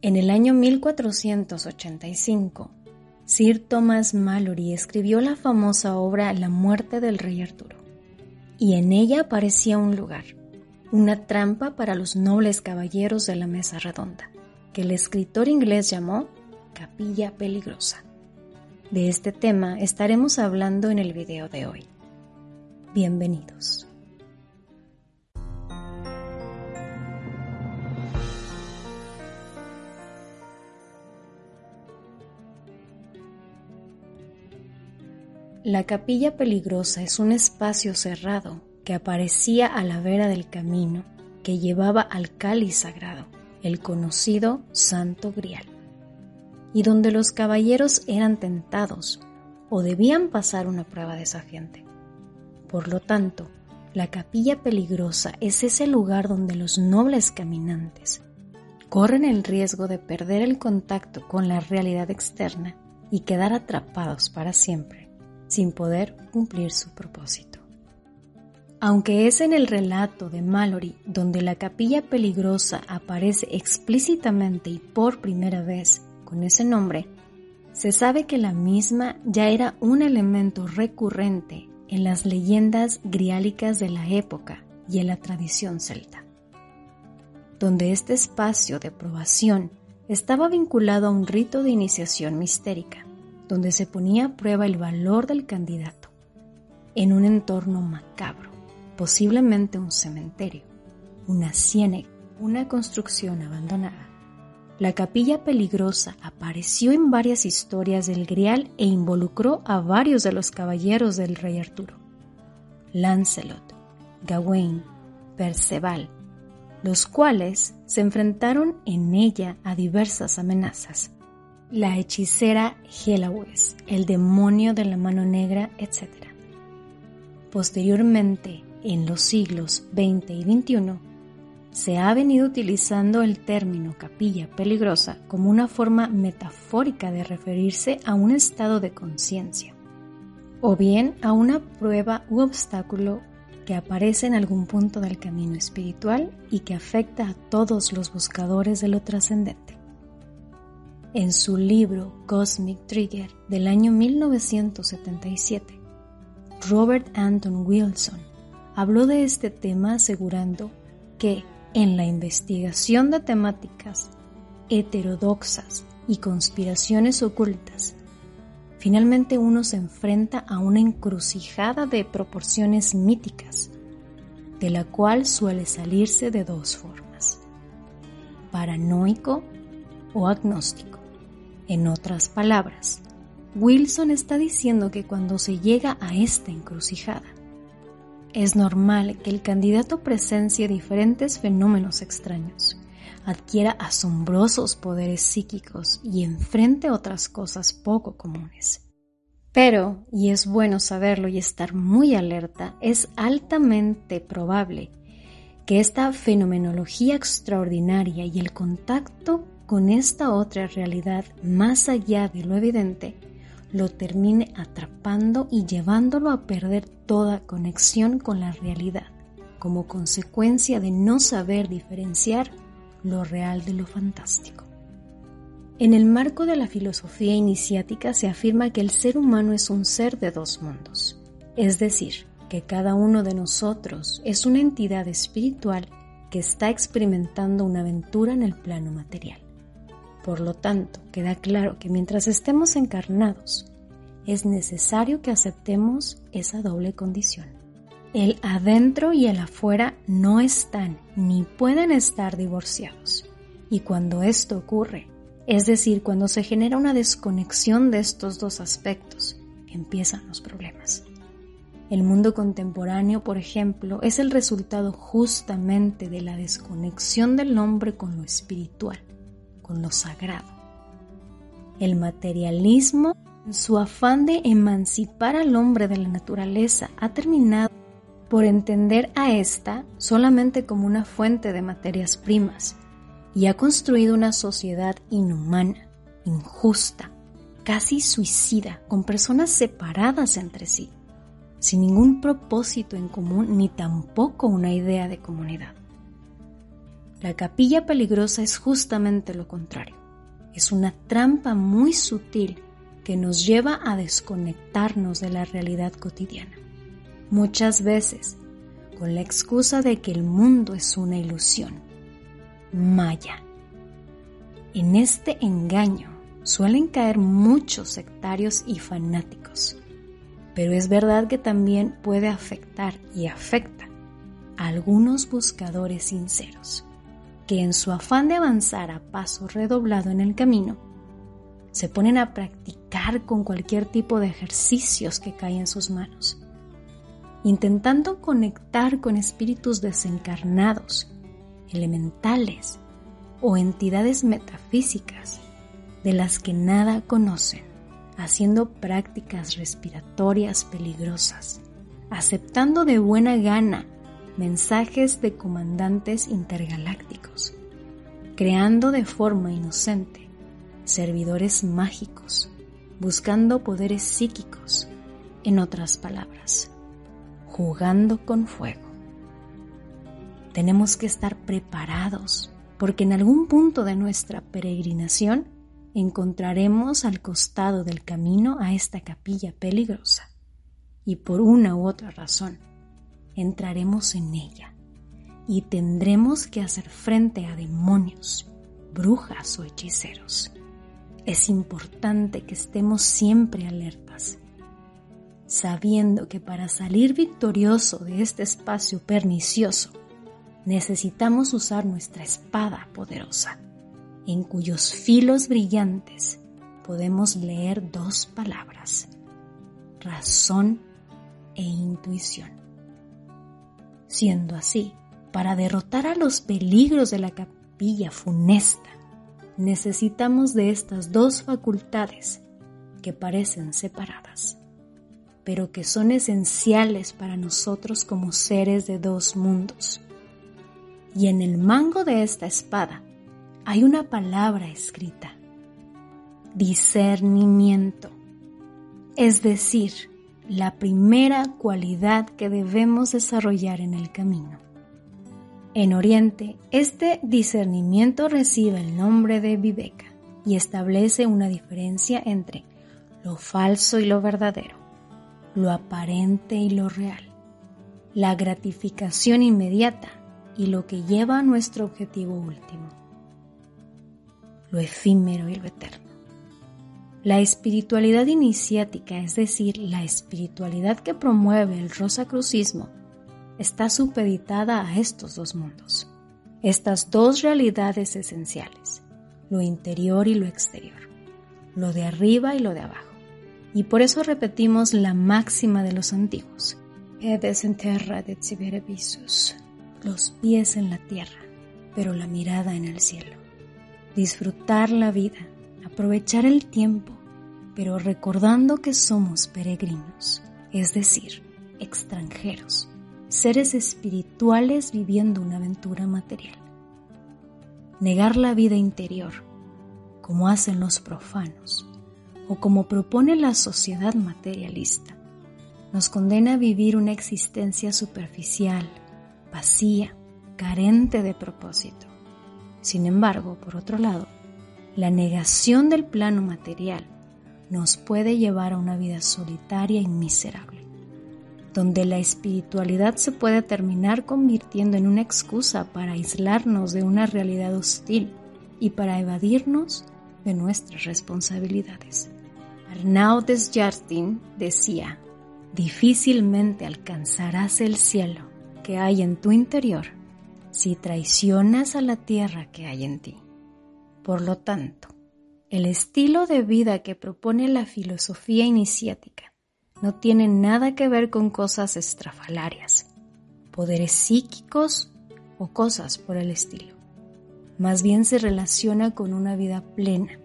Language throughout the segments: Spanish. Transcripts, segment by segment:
En el año 1485, Sir Thomas Malory escribió la famosa obra La muerte del rey Arturo, y en ella aparecía un lugar, una trampa para los nobles caballeros de la mesa redonda, que el escritor inglés llamó Capilla Peligrosa. De este tema estaremos hablando en el video de hoy. Bienvenidos. La capilla peligrosa es un espacio cerrado que aparecía a la vera del camino que llevaba al cáliz sagrado, el conocido Santo Grial, y donde los caballeros eran tentados o debían pasar una prueba desafiante. Por lo tanto, la capilla peligrosa es ese lugar donde los nobles caminantes corren el riesgo de perder el contacto con la realidad externa y quedar atrapados para siempre sin poder cumplir su propósito. Aunque es en el relato de Mallory donde la capilla peligrosa aparece explícitamente y por primera vez con ese nombre, se sabe que la misma ya era un elemento recurrente en las leyendas griálicas de la época y en la tradición celta, donde este espacio de probación estaba vinculado a un rito de iniciación mistérica, donde se ponía a prueba el valor del candidato, en un entorno macabro, posiblemente un cementerio, una ciénaga, una construcción abandonada. La capilla peligrosa apareció en varias historias del Grial e involucró a varios de los caballeros del rey Arturo. Lancelot, Gawain, Perceval, los cuales se enfrentaron en ella a diversas amenazas, la hechicera Helawes, el demonio de la mano negra, etc. Posteriormente, en los siglos XX y XXI, se ha venido utilizando el término capilla peligrosa como una forma metafórica de referirse a un estado de conciencia, o bien a una prueba u obstáculo que aparece en algún punto del camino espiritual y que afecta a todos los buscadores de lo trascendente. En su libro Cosmic Trigger del año 1977, Robert Anton Wilson habló de este tema asegurando que en la investigación de temáticas heterodoxas y conspiraciones ocultas, finalmente uno se enfrenta a una encrucijada de proporciones míticas, de la cual suele salirse de dos formas, paranoico o agnóstico. En otras palabras, Wilson está diciendo que cuando se llega a esta encrucijada, es normal que el candidato presencie diferentes fenómenos extraños, adquiera asombrosos poderes psíquicos y enfrente otras cosas poco comunes. Pero, y es bueno saberlo y estar muy alerta, es altamente probable que esta fenomenología extraordinaria y el contacto con esta otra realidad más allá de lo evidente, lo termine atrapando y llevándolo a perder toda conexión con la realidad, como consecuencia de no saber diferenciar lo real de lo fantástico. En el marco de la filosofía iniciática se afirma que el ser humano es un ser de dos mundos, es decir, que cada uno de nosotros es una entidad espiritual que está experimentando una aventura en el plano material. Por lo tanto, queda claro que mientras estemos encarnados, es necesario que aceptemos esa doble condición. El adentro y el afuera no están ni pueden estar divorciados. Y cuando esto ocurre, es decir, cuando se genera una desconexión de estos dos aspectos, empiezan los problemas. El mundo contemporáneo, por ejemplo, es el resultado justamente de la desconexión del hombre con lo espiritual, con lo sagrado. El materialismo, en su afán de emancipar al hombre de la naturaleza, ha terminado por entender a ésta solamente como una fuente de materias primas y ha construido una sociedad inhumana, injusta, casi suicida, con personas separadas entre sí sin ningún propósito en común ni tampoco una idea de comunidad. La capilla peligrosa es justamente lo contrario. Es una trampa muy sutil que nos lleva a desconectarnos de la realidad cotidiana. Muchas veces, con la excusa de que el mundo es una ilusión. Maya. En este engaño suelen caer muchos sectarios y fanáticos pero es verdad que también puede afectar y afecta a algunos buscadores sinceros, que en su afán de avanzar a paso redoblado en el camino, se ponen a practicar con cualquier tipo de ejercicios que caen en sus manos, intentando conectar con espíritus desencarnados, elementales o entidades metafísicas de las que nada conocen haciendo prácticas respiratorias peligrosas, aceptando de buena gana mensajes de comandantes intergalácticos, creando de forma inocente servidores mágicos, buscando poderes psíquicos, en otras palabras, jugando con fuego. Tenemos que estar preparados porque en algún punto de nuestra peregrinación encontraremos al costado del camino a esta capilla peligrosa y por una u otra razón entraremos en ella y tendremos que hacer frente a demonios, brujas o hechiceros. Es importante que estemos siempre alertas, sabiendo que para salir victorioso de este espacio pernicioso necesitamos usar nuestra espada poderosa en cuyos filos brillantes podemos leer dos palabras, razón e intuición. Siendo así, para derrotar a los peligros de la capilla funesta, necesitamos de estas dos facultades que parecen separadas, pero que son esenciales para nosotros como seres de dos mundos. Y en el mango de esta espada hay una palabra escrita, discernimiento, es decir, la primera cualidad que debemos desarrollar en el camino. En Oriente, este discernimiento recibe el nombre de Viveka y establece una diferencia entre lo falso y lo verdadero, lo aparente y lo real, la gratificación inmediata y lo que lleva a nuestro objetivo último lo efímero y lo eterno. La espiritualidad iniciática, es decir, la espiritualidad que promueve el rosacrucismo, está supeditada a estos dos mundos, estas dos realidades esenciales, lo interior y lo exterior, lo de arriba y lo de abajo. Y por eso repetimos la máxima de los antiguos, terra de los pies en la tierra, pero la mirada en el cielo. Disfrutar la vida, aprovechar el tiempo, pero recordando que somos peregrinos, es decir, extranjeros, seres espirituales viviendo una aventura material. Negar la vida interior, como hacen los profanos, o como propone la sociedad materialista, nos condena a vivir una existencia superficial, vacía, carente de propósito. Sin embargo, por otro lado, la negación del plano material nos puede llevar a una vida solitaria y miserable, donde la espiritualidad se puede terminar convirtiendo en una excusa para aislarnos de una realidad hostil y para evadirnos de nuestras responsabilidades. Arnaud Desjardins decía, difícilmente alcanzarás el cielo que hay en tu interior si traicionas a la tierra que hay en ti. Por lo tanto, el estilo de vida que propone la filosofía iniciática no tiene nada que ver con cosas estrafalarias, poderes psíquicos o cosas por el estilo. Más bien se relaciona con una vida plena,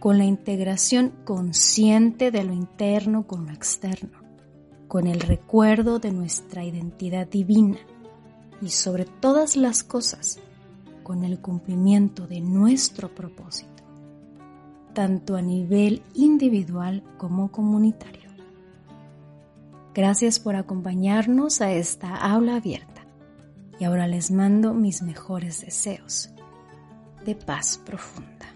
con la integración consciente de lo interno con lo externo, con el recuerdo de nuestra identidad divina y sobre todas las cosas, con el cumplimiento de nuestro propósito, tanto a nivel individual como comunitario. Gracias por acompañarnos a esta aula abierta y ahora les mando mis mejores deseos de paz profunda.